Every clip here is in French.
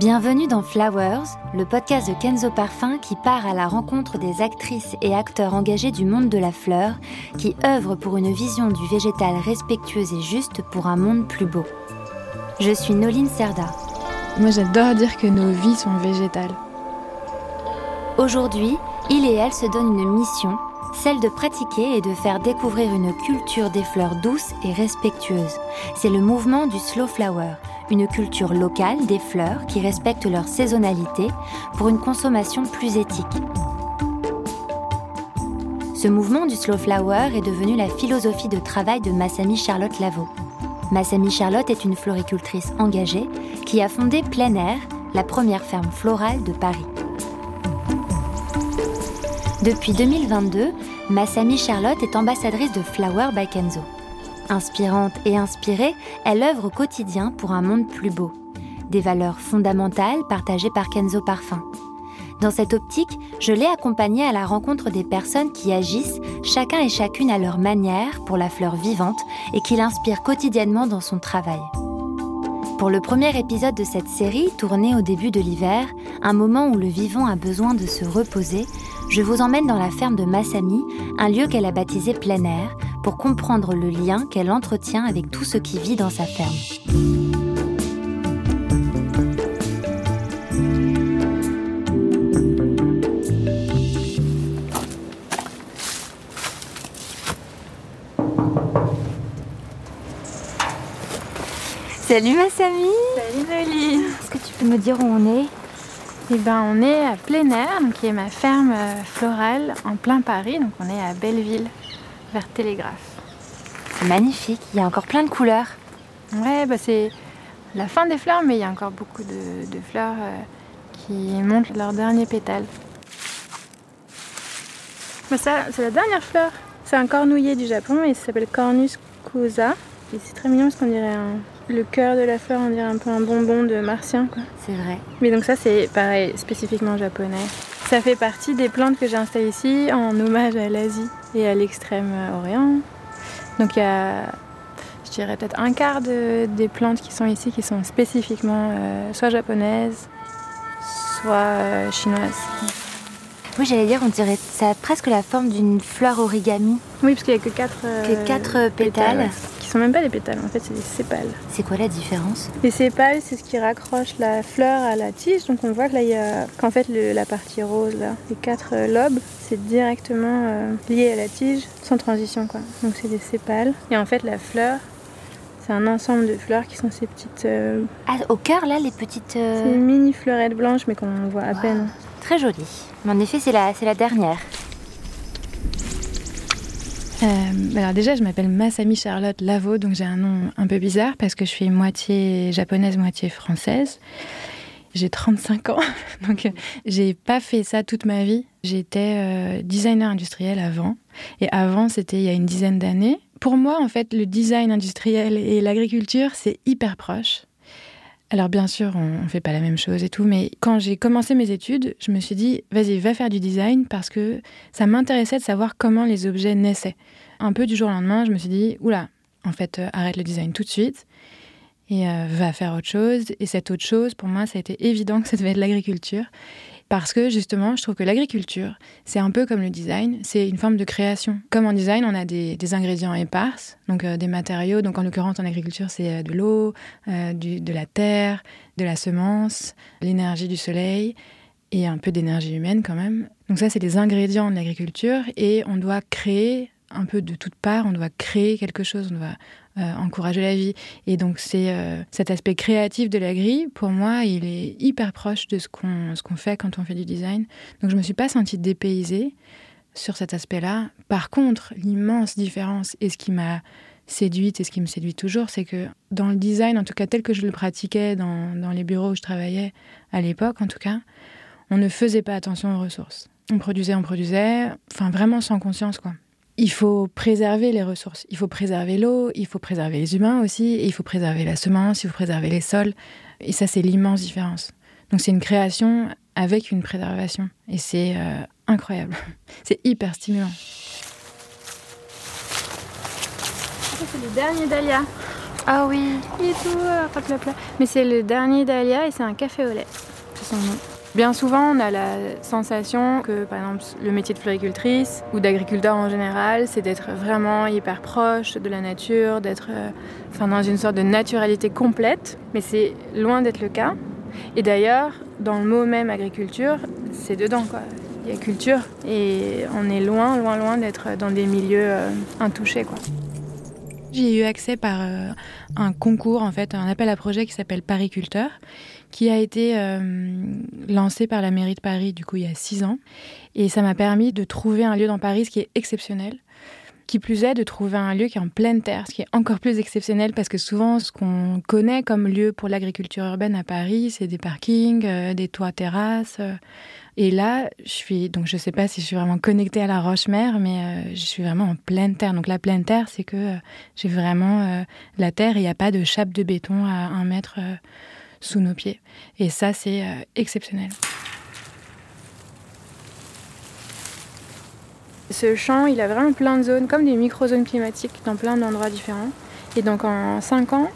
Bienvenue dans Flowers, le podcast de Kenzo Parfum qui part à la rencontre des actrices et acteurs engagés du monde de la fleur, qui œuvrent pour une vision du végétal respectueuse et juste pour un monde plus beau. Je suis Noline Serda. Moi j'adore dire que nos vies sont végétales. Aujourd'hui, il et elle se donnent une mission, celle de pratiquer et de faire découvrir une culture des fleurs douces et respectueuses. C'est le mouvement du Slow Flower, une culture locale des fleurs qui respectent leur saisonnalité pour une consommation plus éthique. Ce mouvement du Slow Flower est devenu la philosophie de travail de Massami Charlotte Lavaux. Massami Charlotte est une floricultrice engagée qui a fondé Plein Air, la première ferme florale de Paris. Depuis 2022, Massami Charlotte est ambassadrice de Flower by Kenzo. Inspirante et inspirée, elle œuvre au quotidien pour un monde plus beau. Des valeurs fondamentales partagées par Kenzo Parfum. Dans cette optique, je l'ai accompagnée à la rencontre des personnes qui agissent, chacun et chacune à leur manière, pour la fleur vivante et qui l'inspirent quotidiennement dans son travail. Pour le premier épisode de cette série, tourné au début de l'hiver, un moment où le vivant a besoin de se reposer, je vous emmène dans la ferme de Massami, un lieu qu'elle a baptisé plein air, pour comprendre le lien qu'elle entretient avec tout ce qui vit dans sa ferme. Salut Massami Salut Noélie Est-ce que tu peux me dire où on est? Eh ben on est à plein air, donc qui est ma ferme euh, florale en plein Paris, donc on est à Belleville vers Télégraphe. Magnifique, il y a encore plein de couleurs. Ouais, bah c'est la fin des fleurs, mais il y a encore beaucoup de, fleurs euh, qui montrent leurs derniers pétales. Bah ça, c'est la dernière fleur. C'est un cornouiller du Japon et ça s'appelle Cornus kusa. Et c'est très mignon parce qu'on dirait le cœur de la fleur, on dirait un peu un bonbon de martien. Quoi. C'est vrai. Mais donc ça, c'est pareil, spécifiquement japonais. Ça fait partie des plantes que j'ai installées ici en hommage à l'Asie et à l'extrême-orient. Donc il y a, je dirais peut-être un quart des plantes qui sont ici qui sont spécifiquement euh, soit japonaises, soit euh, chinoises. Oui, j'allais dire, on dirait ça a presque la forme d'une fleur origami. Oui, parce qu'il n'y a que quatre, euh, quatre pétales sont même pas des pétales, en fait c'est des sépales. C'est quoi la différence Les sépales, c'est ce qui raccroche la fleur à la tige. Donc on voit que là il y a qu'en fait la partie rose là, les quatre euh, lobes, c'est directement euh, lié à la tige, sans transition quoi. Donc c'est des sépales. Et en fait la fleur, c'est un ensemble de fleurs qui sont ces petites. Euh, ah, au cœur là, les petites. C'est mini fleurettes blanches, mais qu'on voit à peine. Très jolie. Mais en effet, c'est la, c'est la dernière. Euh, alors déjà, je m'appelle Masami Charlotte Lavo, donc j'ai un nom un peu bizarre parce que je suis moitié japonaise, moitié française. J'ai 35 ans, donc j'ai pas fait ça toute ma vie. J'étais euh, designer industriel avant, et avant c'était il y a une dizaine d'années. Pour moi, en fait, le design industriel et l'agriculture, c'est hyper proche. Alors bien sûr, on ne fait pas la même chose et tout, mais quand j'ai commencé mes études, je me suis dit, vas-y, va faire du design parce que ça m'intéressait de savoir comment les objets naissaient. Un peu du jour au lendemain, je me suis dit, oula, en fait, euh, arrête le design tout de suite et euh, va faire autre chose. Et cette autre chose, pour moi, ça a été évident que ça devait être l'agriculture. Parce que justement, je trouve que l'agriculture, c'est un peu comme le design, c'est une forme de création. Comme en design, on a des, ingrédients éparses, donc euh, des matériaux. Donc en l'occurrence, en agriculture, c'est euh, de l'eau, euh, de la terre, de la semence, l'énergie du soleil et un peu d'énergie humaine quand même. Donc ça, c'est des ingrédients de l'agriculture et on doit créer un peu de toutes parts, on doit créer quelque chose, on doit euh, encourager la vie. Et donc c'est euh, cet aspect créatif de la grille, pour moi, il est hyper proche de ce qu'on fait quand on fait du design. Donc je me suis pas sentie dépaysée sur cet aspect-là. Par contre, l'immense différence et ce qui m'a séduite et ce qui me séduit toujours, c'est que dans le design, en tout cas tel que je le pratiquais dans, dans les bureaux où je travaillais à l'époque, en tout cas, on ne faisait pas attention aux ressources. On produisait, on produisait, enfin vraiment sans conscience quoi il faut préserver les ressources. Il faut préserver l'eau, il faut préserver les humains aussi, il faut préserver la semence, il faut préserver les sols. Et ça, c'est l'immense différence. Donc c'est une création avec une préservation. Et c'est euh, incroyable. c'est hyper stimulant. C'est le dernier dahlia. Ah oui, et tout, Mais c'est le dernier dahlia et c'est un café au lait. C'est son nom. Bien souvent, on a la sensation que, par exemple, le métier de floricultrice ou d'agriculteur en général, c'est d'être vraiment hyper proche de la nature, d'être euh, dans une sorte de naturalité complète. Mais c'est loin d'être le cas. Et d'ailleurs, dans le mot même agriculture, c'est dedans, quoi. Il y a culture et on est loin, loin, loin d'être dans des milieux euh, intouchés, quoi. J'ai eu accès par euh, un concours, en fait, un appel à projet qui s'appelle Pariculteur, qui a été euh, lancé par la mairie de Paris, du coup, il y a six ans. Et ça m'a permis de trouver un lieu dans Paris, ce qui est exceptionnel. Qui plus est, de trouver un lieu qui est en pleine terre, ce qui est encore plus exceptionnel parce que souvent, ce qu'on connaît comme lieu pour l'agriculture urbaine à Paris, c'est des parkings, euh, des toits terrasses. Et là, je suis donc je sais pas si je suis vraiment connectée à la roche-mère, mais euh, je suis vraiment en pleine terre. Donc la pleine terre, c'est que euh, j'ai vraiment euh, la terre il n'y a pas de chape de béton à un mètre sous nos pieds. Et ça, c'est exceptionnel. Ce champ, il a vraiment plein de zones, comme des micro-zones climatiques dans plein d'endroits différents. Et donc en 5 ans,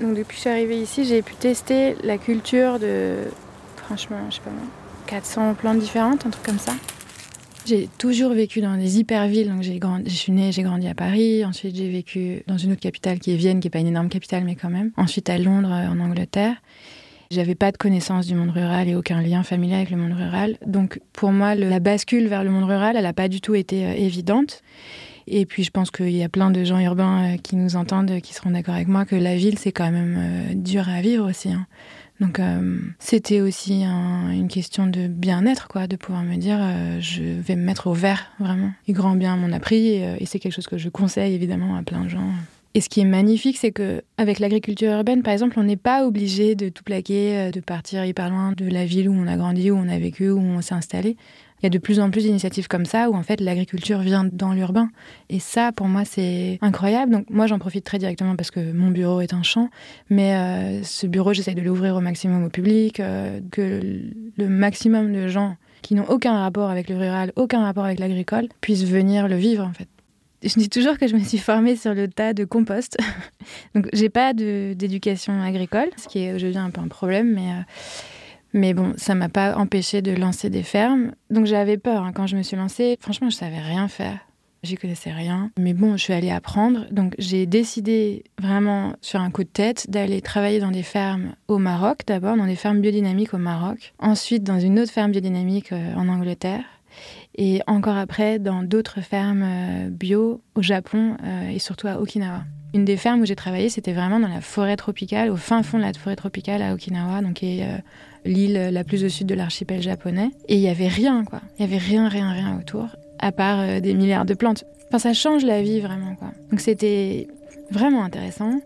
donc depuis que je suis arrivée ici, j'ai pu tester la culture de, franchement, je sais pas 400 plantes différentes, un truc comme ça. J'ai toujours vécu dans des hyper-villes. Donc j'ai grandi, je suis née, j'ai grandi à Paris. Ensuite, j'ai vécu dans une autre capitale qui est Vienne, qui n'est pas une énorme capitale, mais quand même. Ensuite, à Londres, euh, en Angleterre. J'avais pas de connaissance du monde rural et aucun lien familial avec le monde rural. Donc pour moi, la bascule vers le monde rural, elle n'a pas du tout été euh, évidente. Et puis je pense qu'il y a plein de gens urbains euh, qui nous entendent, qui seront d'accord avec moi, que la ville, c'est quand même dur à vivre aussi. Hein. Donc euh, c'était aussi une question de bien-être, quoi, de pouvoir me dire euh, je vais me mettre au vert, vraiment. Et grand bien m'en a pris, euh, et, c'est quelque chose que je conseille évidemment à plein de gens. Et ce qui est magnifique, c'est que avec l'agriculture urbaine, par exemple, on n'est pas obligé de tout plaquer, de partir hyper loin de la ville où on a grandi, où on a vécu, où on s'est installé. Il y a de plus en plus d'initiatives comme ça où en fait l'agriculture vient dans l'urbain. Et ça, pour moi, c'est incroyable. Donc moi, j'en profite très directement parce que mon bureau est un champ. Mais euh, ce bureau, j'essaie de l'ouvrir au maximum au public, euh, que le maximum de gens qui n'ont aucun rapport avec le rural, aucun rapport avec l'agricole, puissent venir le vivre en fait. Je dis toujours que je me suis formée sur le tas de compost. Donc j'ai pas d'éducation agricole, ce qui est aujourd'hui un peu un problème, mais... Euh, mais bon, ça m'a pas empêché de lancer des fermes. Donc j'avais peur hein, quand je me suis lancée. Franchement, je savais rien faire. J'y connaissais rien. Mais bon, je suis allée apprendre. Donc j'ai décidé vraiment sur un coup de tête d'aller travailler dans des fermes au Maroc d'abord, dans des fermes biodynamiques au Maroc. Ensuite dans une autre ferme biodynamique euh, en Angleterre. Et encore après dans d'autres fermes euh, bio au Japon euh, et surtout à Okinawa. Une des fermes où j'ai travaillé, c'était vraiment dans la forêt tropicale, au fin fond de la forêt tropicale à Okinawa, donc qui est l'île la plus au sud de l'archipel japonais. Et il y avait rien, quoi. Il y avait rien, rien, rien autour, à part euh, des milliards de plantes. Enfin, ça change la vie vraiment, quoi. Donc c'était vraiment intéressant.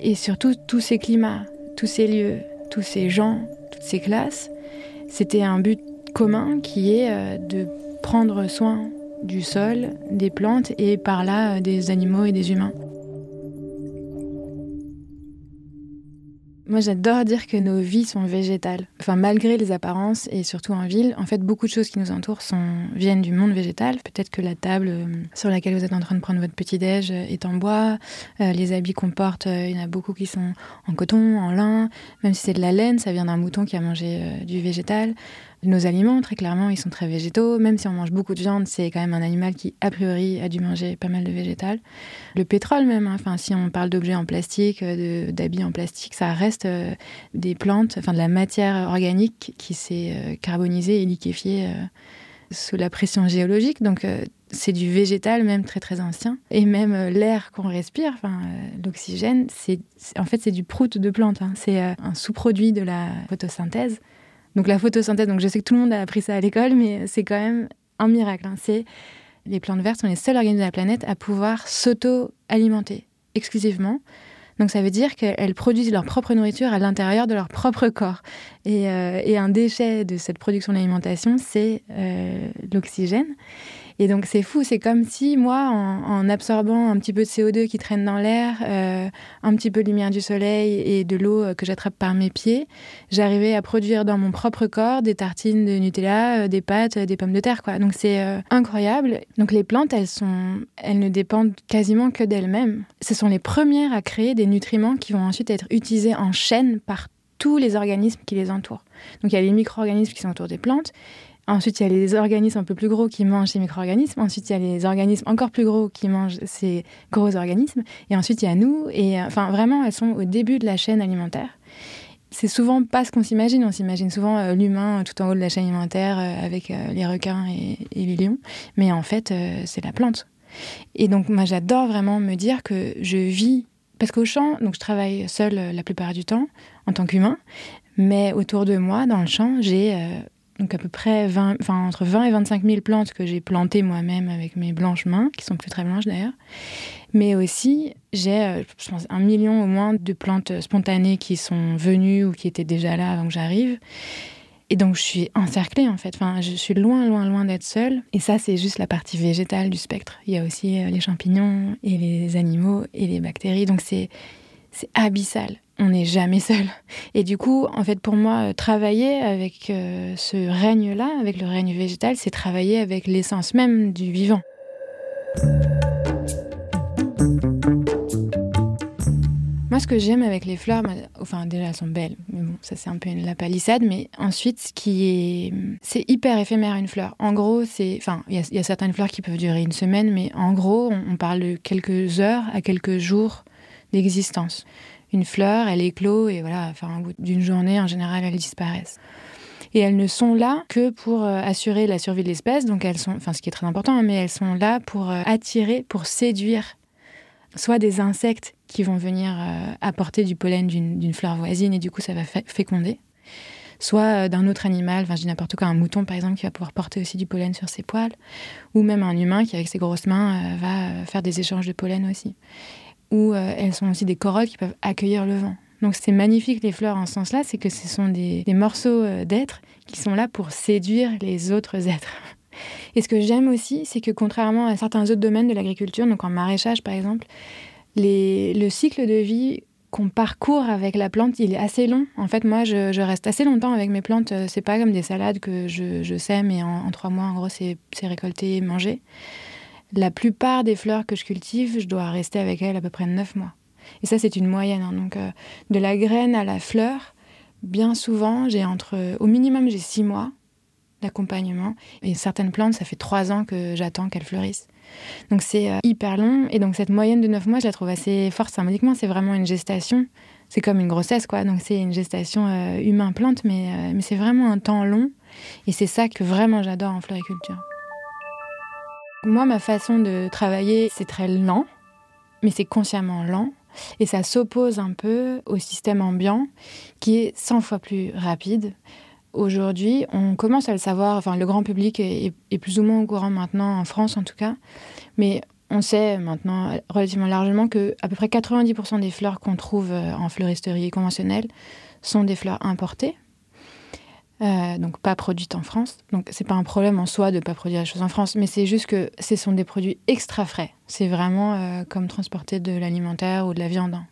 Et surtout, tous ces climats, tous ces lieux, tous ces gens, toutes ces classes, c'était un but commun qui est euh, de prendre soin du sol, des plantes et par là euh, des animaux et des humains. Moi, j'adore dire que nos vies sont végétales. Enfin, malgré les apparences et surtout en ville, en fait, beaucoup de choses qui nous entourent viennent du monde végétal. Peut-être que la table euh, sur laquelle vous êtes en train de prendre votre petit-déj euh, est en bois. Euh, les habits qu'on porte, il y en a beaucoup qui sont en coton, en lin. Même si c'est de la laine, ça vient d'un mouton qui a mangé du végétal. Nos aliments, très clairement, ils sont très végétaux. Même si on mange beaucoup de viande, c'est quand même un animal qui, a priori, a dû manger pas mal de végétal. Le pétrole même, hein. enfin, si on parle d'objets en plastique, d'habits en plastique, ça reste euh, des plantes, enfin de la matière organique qui s'est euh, carbonisée et liquéfiée euh, sous la pression géologique. Donc c'est du végétal même très très ancien. Et même l'air qu'on respire, enfin l'oxygène, c'est en fait c'est du prout de plante. Hein. C'est un sous-produit de la photosynthèse. Donc la photosynthèse, donc je sais que tout le monde a appris ça à l'école, mais c'est quand même un miracle. Hein. C'est les plantes vertes sont les seuls organismes de la planète à pouvoir s'auto-alimenter exclusivement. Donc ça veut dire qu'elles produisent leur propre nourriture à l'intérieur de leur propre corps. Et, euh, un déchet de cette production d'alimentation, c'est euh, l'oxygène. Et donc c'est fou, c'est comme si moi, en, absorbant un petit peu de CO2 qui traîne dans l'air, euh, un petit peu de lumière du soleil et de l'eau euh, que j'attrape par mes pieds, j'arrivais à produire dans mon propre corps des tartines de Nutella, des pâtes, des pommes de terre. Donc c'est incroyable. Donc les plantes, elles, sont, elles ne dépendent quasiment que d'elles-mêmes. Ce sont les premières à créer des nutriments qui vont ensuite être utilisés en chaîne par tous les organismes qui les entourent. Donc il y a les micro-organismes qui sont autour des plantes. Ensuite, il y a les organismes un peu plus gros qui mangent ces micro-organismes. Ensuite, il y a les organismes encore plus gros qui mangent ces gros organismes. Et ensuite, il y a nous. Et enfin, vraiment, elles sont au début de la chaîne alimentaire. C'est souvent pas ce qu'on s'imagine. On s'imagine souvent euh, l'humain tout en haut de la chaîne alimentaire euh, avec euh, les requins et, et, les lions. Mais en fait, c'est la plante. Et donc, moi, j'adore vraiment me dire que je vis parce qu'au champ, donc je travaille seule euh, la plupart du temps en tant qu'humain, mais autour de moi, dans le champ, j'ai euh, donc à peu près 20, enfin, entre 20 et 25 000 plantes que j'ai plantées moi-même avec mes blanches mains, qui sont plus très blanches d'ailleurs. Mais aussi, j'ai, euh, un million au moins de plantes spontanées qui sont venues ou qui étaient déjà là avant que j'arrive. Et donc, je suis encerclée, en fait. Je suis loin, loin, loin d'être seule. Et ça, c'est juste la partie végétale du spectre. Il y a aussi euh, les champignons et les animaux et les bactéries. Donc, c'est abyssal. On n'est jamais seul. Et du coup, en fait, pour moi, euh, travailler avec euh, ce règne-là, avec le règne végétal, c'est travailler avec l'essence même du vivant. Moi, ce que j'aime avec les fleurs, enfin, déjà, elles sont belles. Mais bon, ça, c'est un peu la palissade. Mais ensuite, ce qui est. C'est hyper éphémère, une fleur. En gros, c'est. Enfin, il y, a certaines fleurs qui peuvent durer une semaine, mais en gros, on, parle de quelques heures à quelques jours d'existence. Une fleur, elle éclot et voilà, enfin, au bout d'une journée, en général, elles disparaissent. Et elles ne sont là que pour euh, assurer la survie de l'espèce. Donc, elles sont. Enfin, ce qui est très important, hein, mais elles sont là pour euh, attirer, pour séduire soit des insectes qui vont venir euh, apporter du pollen d'une fleur voisine et du coup ça va féconder, soit d'un autre animal, enfin je dis n'importe quoi, un mouton par exemple qui va pouvoir porter aussi du pollen sur ses poils, ou même un humain qui avec ses grosses mains va faire des échanges de pollen aussi. Ou elles sont aussi des corolles qui peuvent accueillir le vent. Donc c'est magnifique les fleurs en ce sens-là, c'est que ce sont des, morceaux d'êtres qui sont là pour séduire les autres êtres. Et ce que j'aime aussi, c'est que contrairement à certains autres domaines de l'agriculture, donc en maraîchage par exemple, le cycle de vie qu'on parcourt avec la plante, il est assez long. En fait, moi, je, reste assez longtemps avec mes plantes. C'est pas comme des salades que je, sème et en, trois mois, en gros, c'est récolté et mangé. La plupart des fleurs que je cultive, je dois rester avec elles à peu près neuf mois. Et ça, c'est une moyenne. Hein. Donc, euh, de la graine à la fleur, bien souvent, j'ai entre, au minimum, j'ai six mois d'accompagnement. Et certaines plantes, ça fait trois ans que j'attends qu'elles fleurissent. Donc c'est euh, hyper long. Et donc cette moyenne de neuf mois, je la trouve assez forte symboliquement. C'est vraiment une gestation. C'est comme une grossesse, quoi. Donc c'est une gestation euh, humain-plante, mais, mais c'est vraiment un temps long. Et c'est ça que vraiment j'adore en floriculture. Moi, ma façon de travailler, c'est très lent, mais c'est consciemment lent. Et ça s'oppose un peu au système ambiant, qui est 100 fois plus rapide, Aujourd'hui, on commence à le savoir, enfin le grand public est, plus ou moins au courant maintenant, en France en tout cas, mais on sait maintenant relativement largement que à peu près 90% des fleurs qu'on trouve euh, en fleuristerie conventionnelle sont des fleurs importées, euh, donc pas produites en France. Donc c'est pas un problème en soi de pas produire les choses en France, mais c'est juste que ce sont des produits extra frais. C'est vraiment euh, comme transporter de l'alimentaire ou de la viande. Hein.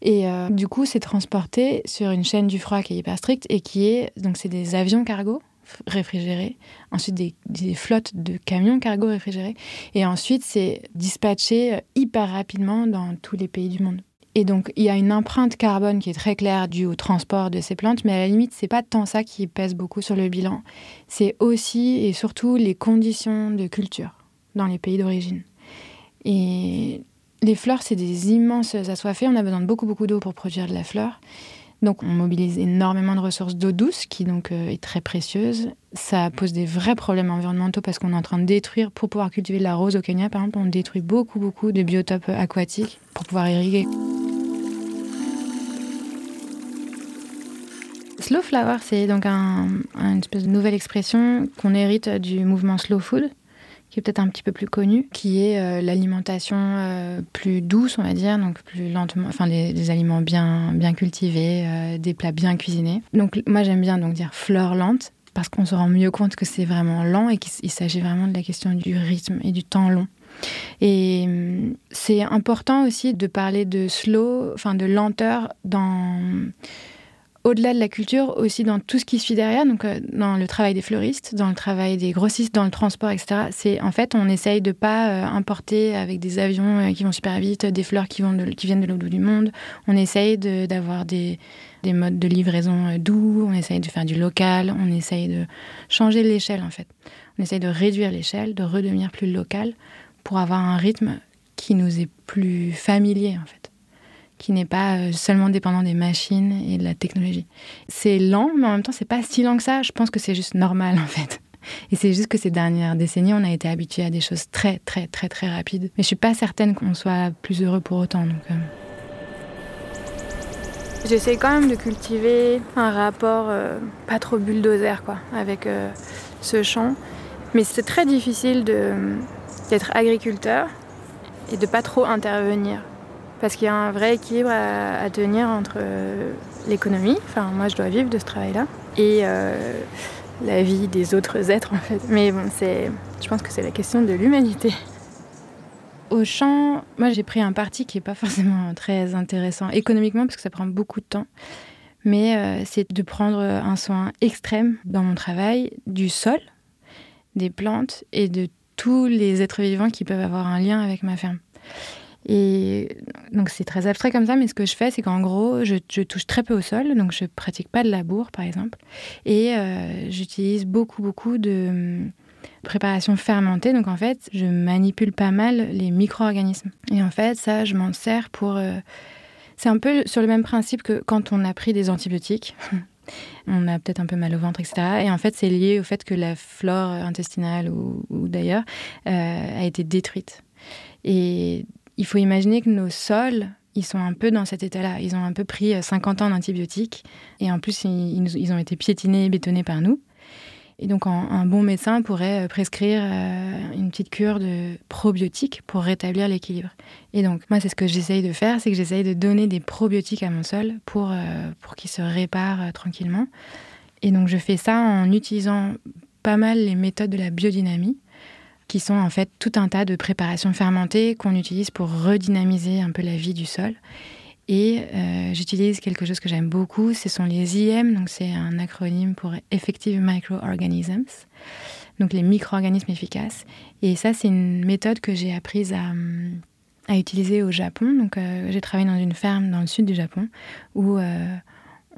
Et euh, du coup, c'est transporté sur une chaîne du froid qui est hyper stricte et qui est. Donc, c'est des avions cargo réfrigérés, ensuite des, flottes de camions cargo réfrigérés, et ensuite c'est dispatché hyper rapidement dans tous les pays du monde. Et donc il y a une empreinte carbone qui est très claire due au transport de ces plantes, mais à la limite c'est pas tant ça qui pèse beaucoup sur le bilan, c'est aussi et surtout les conditions de culture dans les pays d'origine. Et les fleurs, c'est des immenses assoiffés. On a besoin de beaucoup, beaucoup d'eau pour produire de la fleur. Donc, on mobilise énormément de ressources d'eau douce, qui donc euh, est très précieuse. Ça pose des vrais problèmes environnementaux parce qu'on est en train de détruire, pour pouvoir cultiver de la rose au Kenya, par exemple, on détruit beaucoup, beaucoup de biotopes aquatiques pour pouvoir irriguer. Slow flower, c'est donc une espèce de nouvelle expression qu'on hérite du mouvement slow food, qui est peut-être un petit peu plus connu, qui est euh, l'alimentation euh, plus douce, on va dire, donc plus lentement, enfin des, aliments bien, bien cultivés, euh, des plats bien cuisinés. Donc moi j'aime bien donc dire fleur lente. parce qu'on se rend mieux compte que c'est vraiment lent et qu'il s'agit vraiment de la question du rythme et du temps long. Et hum, c'est important aussi de parler de slow, enfin de lenteur dans au-delà de la culture, aussi dans tout ce qui suit derrière, donc euh, dans le travail des fleuristes, dans le travail des grossistes, dans le transport, etc. C'est en fait, on essaye de pas euh, importer avec des avions euh, qui vont super vite, des fleurs qui, viennent de l'autre bout du monde. On essaye d'avoir des, des, modes de livraison doux, on essaye de faire du local, on essaye de changer l'échelle en fait. On essaye de réduire l'échelle, de redevenir plus local pour avoir un rythme qui nous est plus familier en fait qui n'est pas euh, seulement dépendant des machines et de la technologie. C'est lent, mais en même temps, c'est pas si lent que ça. Je pense que c'est juste normal, en fait. Et c'est juste que ces dernières décennies, on a été habitué à des choses très, très, très, très rapides. Mais je suis pas certaine qu'on soit plus heureux pour autant. Euh. J'essaie quand même de cultiver un rapport euh, pas trop bulldozer, quoi, avec ce champ. Mais c'est très difficile d'être agriculteur et de pas trop intervenir parce qu'il y a un vrai équilibre à, tenir entre euh, l'économie, enfin moi je dois vivre de ce travail-là, et euh, la vie des autres êtres en fait. Mais bon, je pense que c'est la question de l'humanité. Au champ, moi j'ai pris un parti qui n'est pas forcément très intéressant économiquement parce que ça prend beaucoup de temps, mais euh, c'est de prendre un soin extrême dans mon travail du sol, des plantes et de tous les êtres vivants qui peuvent avoir un lien avec ma ferme. Et donc c'est très abstrait comme ça, mais ce que je fais, c'est qu'en gros, je, touche très peu au sol, donc je pratique pas de labour, par exemple, et euh, j'utilise beaucoup, beaucoup de hum, préparation fermentée. Donc en fait, je manipule pas mal les micro-organismes. Et en fait, ça, je m'en sers pour... Euh, c'est un peu sur le même principe que quand on a pris des antibiotiques. on a peut-être un peu mal au ventre, etc. Et en fait, c'est lié au fait que la flore intestinale ou, d'ailleurs euh, a été détruite. Et il faut imaginer que nos sols, ils sont un peu dans cet état-là. Ils ont un peu pris 50 euh, ans d'antibiotiques et en plus, ils, ont été piétinés et bétonnés par nous. Et donc, un, bon médecin pourrait euh, prescrire euh, une petite cure de probiotiques pour rétablir l'équilibre. Et donc, moi, c'est ce que j'essaye de faire, c'est que j'essaye de donner des probiotiques à mon sol pour, pour qu'il se répare tranquillement. Et donc, je fais ça en utilisant pas mal les méthodes de la biodynamie qui sont en fait tout un tas de préparations fermentées qu'on utilise pour redynamiser un peu la vie du sol. Et euh, j'utilise quelque chose que j'aime beaucoup, ce sont les IM, donc c'est un acronyme pour Effective Microorganisms, donc les micro-organismes efficaces. Et ça, c'est une méthode que j'ai apprise à, à, utiliser au Japon. Donc euh, j'ai travaillé dans une ferme dans le sud du Japon où euh,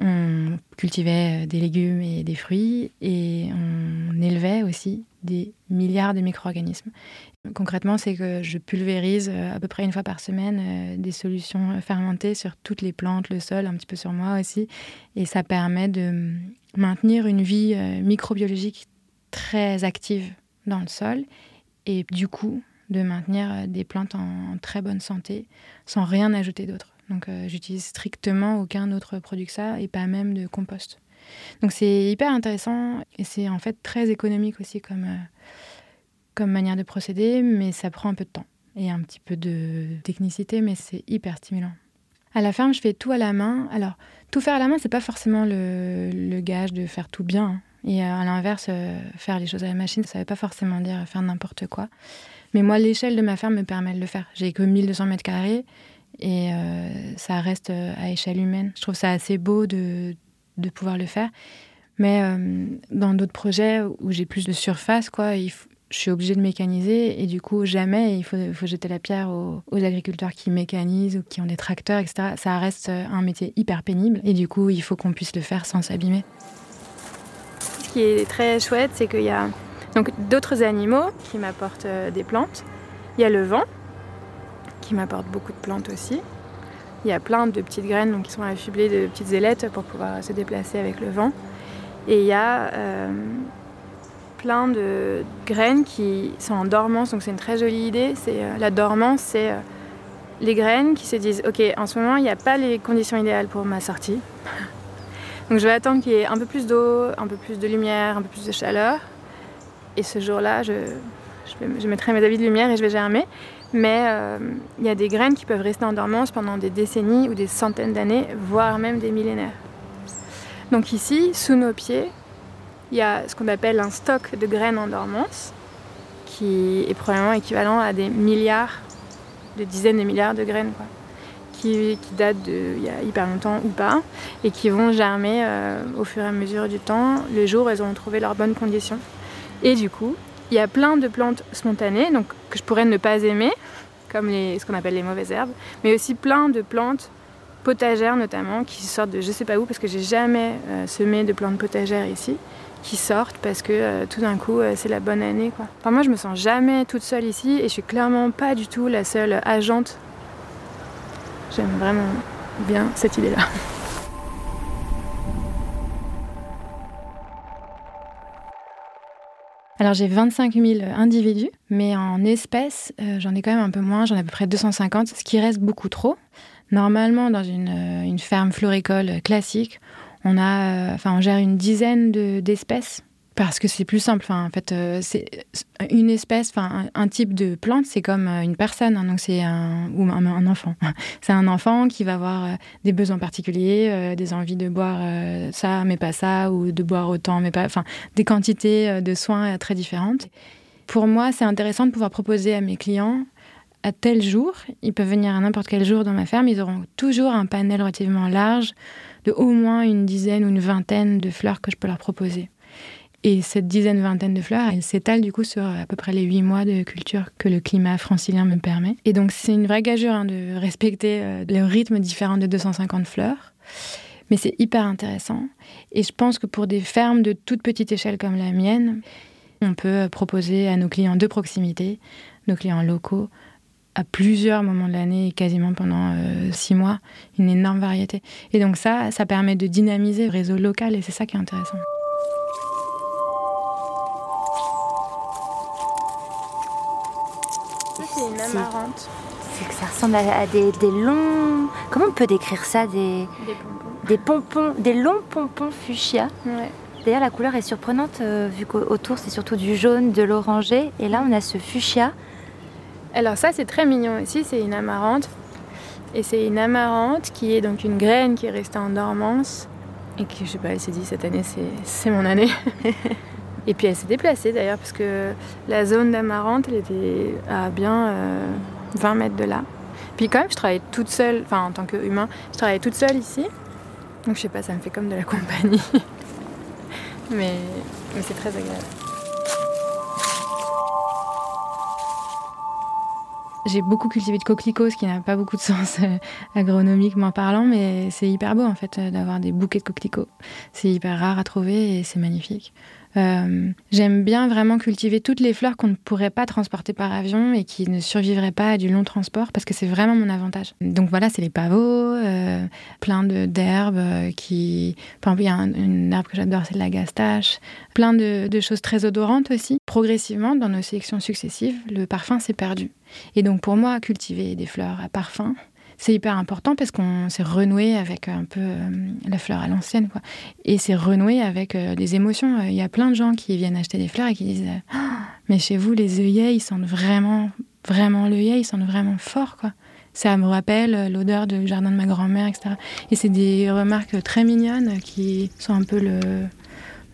on cultivait des légumes et des fruits et on élevait aussi des milliards de micro-organismes. Concrètement, c'est que je pulvérise euh, à peu près une fois par semaine euh, des solutions fermentées sur toutes les plantes, le sol, un petit peu sur moi aussi. Et ça permet de maintenir une vie euh, microbiologique très active dans le sol et du coup de maintenir des plantes en, très bonne santé sans rien ajouter d'autre. Donc j'utilise strictement aucun autre produit que ça et pas même de compost. Donc c'est hyper intéressant et c'est en fait très économique aussi comme, euh, comme manière de procéder, mais ça prend un peu de temps et un petit peu de technicité, mais c'est hyper stimulant. À la ferme, je fais tout à la main. Alors, tout faire à la main, c'est pas forcément le, gage de faire tout bien. Hein. Et euh, à l'inverse, euh, faire les choses à la machine, ça veut pas forcément dire faire n'importe quoi. Mais moi, l'échelle de ma ferme me permet de le faire. J'ai que 1200 mètres carrés et ça reste à échelle humaine. Je trouve ça assez beau de, de pouvoir le faire. Mais euh, dans d'autres projets où j'ai plus de surface, quoi, je suis obligée de mécaniser et du coup, jamais il faut, jeter la pierre aux, agriculteurs qui mécanisent ou qui ont des tracteurs, etc. Ça reste un métier hyper pénible et du coup, il faut qu'on puisse le faire sans s'abîmer. Ce qui est très chouette, c'est qu'il y a d'autres animaux qui m'apportent euh, des plantes. Il y a le vent qui m'apporte beaucoup de plantes aussi. Il y a plein de petites graines donc, qui sont affublées de petites ailettes pour pouvoir se déplacer avec le vent. Et il y a euh, plein de graines qui sont en dormance, donc c'est une très jolie idée. Euh, la dormance, c'est euh, les graines qui se disent ok, en ce moment il n'y a pas les conditions idéales pour ma sortie. donc je vais attendre qu'il y ait un peu plus d'eau, un peu plus de lumière, un peu plus de chaleur. Et ce jour-là, je, je mettrai mes habits de lumière et je vais germer mais euh, il y a des graines qui peuvent rester en dormance pendant des décennies ou des centaines d'années, voire même des millénaires. Donc ici, sous nos pieds, il y a ce qu'on appelle un stock de graines en dormance, qui est probablement équivalent à des milliards, de dizaines de milliards de graines, Qui, datent d'il y a hyper longtemps ou pas, et qui vont germer euh, au fur et à mesure du temps, le jour où elles ont trouvé leurs bonnes conditions. Et du coup, il y a plein de plantes spontanées, que je pourrais ne pas aimer, comme ce qu'on appelle les mauvaises herbes, mais aussi plein de plantes potagères notamment, qui sortent de je sais pas où, parce que j'ai jamais euh, semé de plantes potagères ici, qui sortent parce que euh, tout d'un coup euh, c'est la bonne année. Quoi. Enfin, moi je me sens jamais toute seule ici et je suis clairement pas du tout la seule agente. J'aime vraiment bien cette idée-là. Alors j'ai 25 000 individus, mais en espèces, j'en ai quand même un peu moins, j'en ai à peu près 250, ce qui reste beaucoup trop. Normalement, dans une, une ferme floricole classique, on a, euh, enfin, on gère une dizaine d'espèces parce que c'est plus simple. En fait, euh, c'est une espèce, enfin, un, type de plante, c'est comme euh, une personne. Hein, donc, c'est un ou un, enfant. c'est un enfant qui va avoir des besoins particuliers, des envies de boire ça, mais pas ça, ou de boire autant, mais pas. Enfin, des quantités de soins très différentes. Pour moi, c'est intéressant de pouvoir proposer à mes clients à tel jour, ils peuvent venir à n'importe quel jour dans ma ferme, ils auront toujours un panel relativement large de au moins une dizaine ou une vingtaine de fleurs que je peux leur proposer. Et cette dizaine, vingtaine de fleurs, elle s'étale du coup sur à peu près les huit mois de culture que le climat francilien me permet. Et donc c'est une vraie gageure hein, de respecter euh, le rythme différent de 250 fleurs. Mais c'est hyper intéressant. Et je pense que pour des fermes de toute petite échelle comme la mienne, on peut proposer à nos clients de proximité, nos clients locaux, à plusieurs moments de l'année, quasiment pendant euh, six mois, une énorme variété. Et donc ça, ça permet de dynamiser le réseau local et c'est ça qui est intéressant. C'est une amarante. C'est que ça ressemble à, des, longs. Comment on peut décrire ça Des, des pompons. Des longs pompons fuchsia. D'ailleurs, la couleur est surprenante, euh, vu qu'autour c'est surtout du jaune, de l'orangé. Et là, on a ce fuchsia alors ça c'est très mignon aussi, c'est une amarante. Et c'est une amarante qui est donc une graine qui est restée en dormance et qui, je sais pas, elle s'est dit cette année c'est mon année. et puis elle s'est déplacée d'ailleurs parce que la zone d'amarante elle était à bien 20 euh, mètres de là. Puis quand même je travaillais toute seule, enfin en tant qu'humain, je travaillais toute seule ici. Donc je sais pas, ça me fait comme de la compagnie. mais c'est très agréable. J'ai beaucoup cultivé de coquelicots, ce qui n'a pas beaucoup de sens euh, agronomiquement parlant, mais c'est hyper beau en fait euh, d'avoir des bouquets de coquelicots. C'est hyper rare à trouver et c'est magnifique. Euh, j'aime bien vraiment cultiver toutes les fleurs qu'on ne pourrait pas transporter par avion et qui ne survivraient pas à du long transport parce que c'est vraiment mon avantage. Donc voilà, c'est les pavots, euh, plein d'herbes euh, qui... Par exemple, il y a une herbe que j'adore, c'est la gastache. Plein de, de choses très odorantes aussi. Progressivement, dans nos sélections successives, le parfum s'est perdu. Et donc pour moi, cultiver des fleurs à parfum, c'est hyper important parce qu'on s'est renoué avec un peu euh, la fleur à l'ancienne. Et c'est renoué avec euh, des émotions. Il y a plein de gens qui viennent acheter des fleurs et qui disent ah, Mais chez vous, les œillets, ils sentent vraiment, vraiment l'œillet, ils sentent vraiment fort, quoi. Ça me rappelle euh, l'odeur du jardin de ma grand-mère, etc. Et c'est des remarques très mignonnes qui sont un peu le,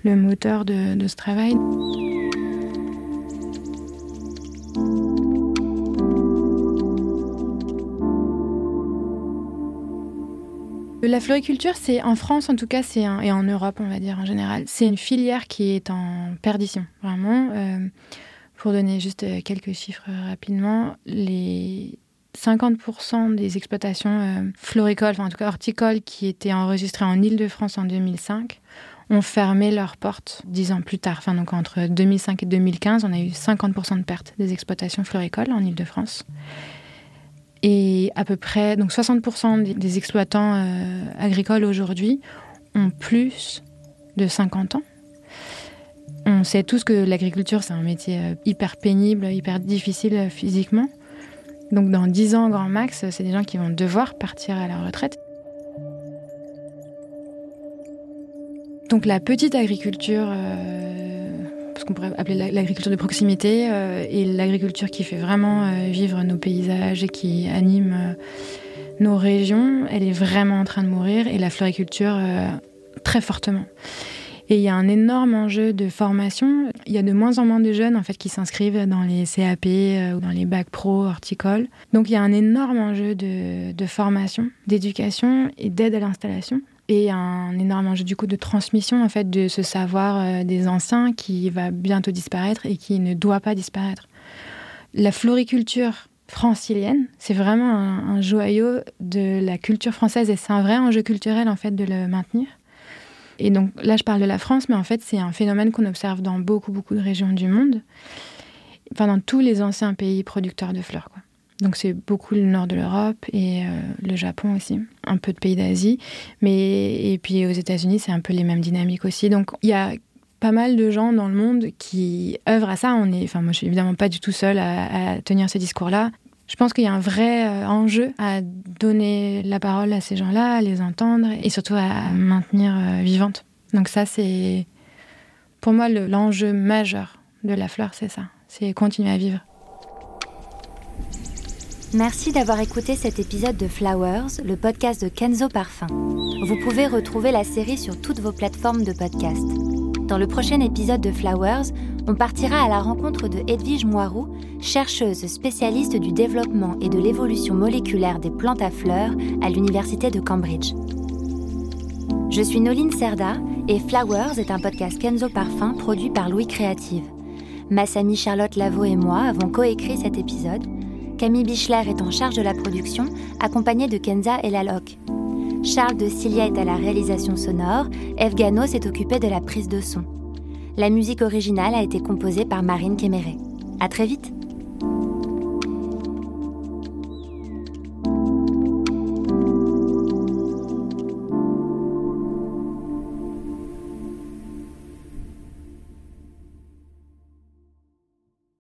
le moteur de ce travail. La floriculture, c'est en France en tout cas, c'est et en Europe, on va dire en général, c'est une filière qui est en perdition, vraiment. Euh, pour donner juste euh, quelques chiffres rapidement, les 50% des exploitations euh, floricoles, enfin en tout cas horticoles, qui étaient enregistrées en Île-de-France en 2005, ont fermé leurs portes dix ans plus tard. Enfin, donc entre 2005 et 2015, on a eu 50% de pertes des exploitations floricoles en Île-de-France. Et à peu près, donc 60% des, exploitants euh, agricoles aujourd'hui ont plus de 50 ans. On sait tous que l'agriculture, c'est un métier euh, hyper pénible, hyper difficile euh, physiquement. Donc dans 10 ans, grand max, c'est des gens qui vont devoir partir à la retraite. Donc la petite agriculture ce qu'on pourrait appeler l'agriculture de proximité euh, et l'agriculture qui fait vraiment euh, vivre nos paysages et qui anime euh, nos régions, elle est vraiment en train de mourir et la floriculture très fortement. Et il y a un énorme enjeu de formation. Il y a de moins en moins de jeunes en fait qui s'inscrivent dans les CAP ou dans les bacs pro horticoles. Donc il y a un énorme enjeu de formation, d'éducation et d'aide à l'installation et un énorme enjeu du coup de transmission en fait de ce savoir euh, des anciens qui va bientôt disparaître et qui ne doit pas disparaître. La floriculture francilienne, c'est vraiment un, joyau de la culture française et c'est un vrai enjeu culturel en fait de le maintenir. Et donc là je parle de la France, mais en fait c'est un phénomène qu'on observe dans beaucoup beaucoup de régions du monde, enfin dans tous les anciens pays producteurs de fleurs. Quoi. Donc c'est beaucoup le nord de l'Europe et euh, le Japon aussi, un peu de pays d'Asie. Mais et puis aux États-Unis, c'est un peu les mêmes dynamiques aussi. Donc il y a pas mal de gens dans le monde qui œuvrent à ça. On est, enfin moi je suis évidemment pas du tout seule à, tenir ce discours-là. Je pense qu'il y a un vrai euh, enjeu à donner la parole à ces gens-là, à les entendre et surtout à maintenir euh, vivantes. Donc ça c'est pour moi l'enjeu majeur de la fleur, c'est ça, c'est continuer à vivre. Merci d'avoir écouté cet épisode de Flowers, le podcast de Kenzo Parfum. Vous pouvez retrouver la série sur toutes vos plateformes de podcast. Dans le prochain épisode de Flowers, on partira à la rencontre de Edwige Moirou, chercheuse spécialiste du développement et de l'évolution moléculaire des plantes à fleurs à l'Université de Cambridge. Je suis Noline Serda et Flowers est un podcast Kenzo Parfum produit par Louis Créative. Massami Charlotte Lavaux et moi avons coécrit cet épisode Camille Bichler est en charge de la production, accompagnée de Kenza et Laloc. Charles de Cilia est à la réalisation sonore, Eve Gano s'est occupé de la prise de son. La musique originale a été composée par Marine Kéméré. À très vite!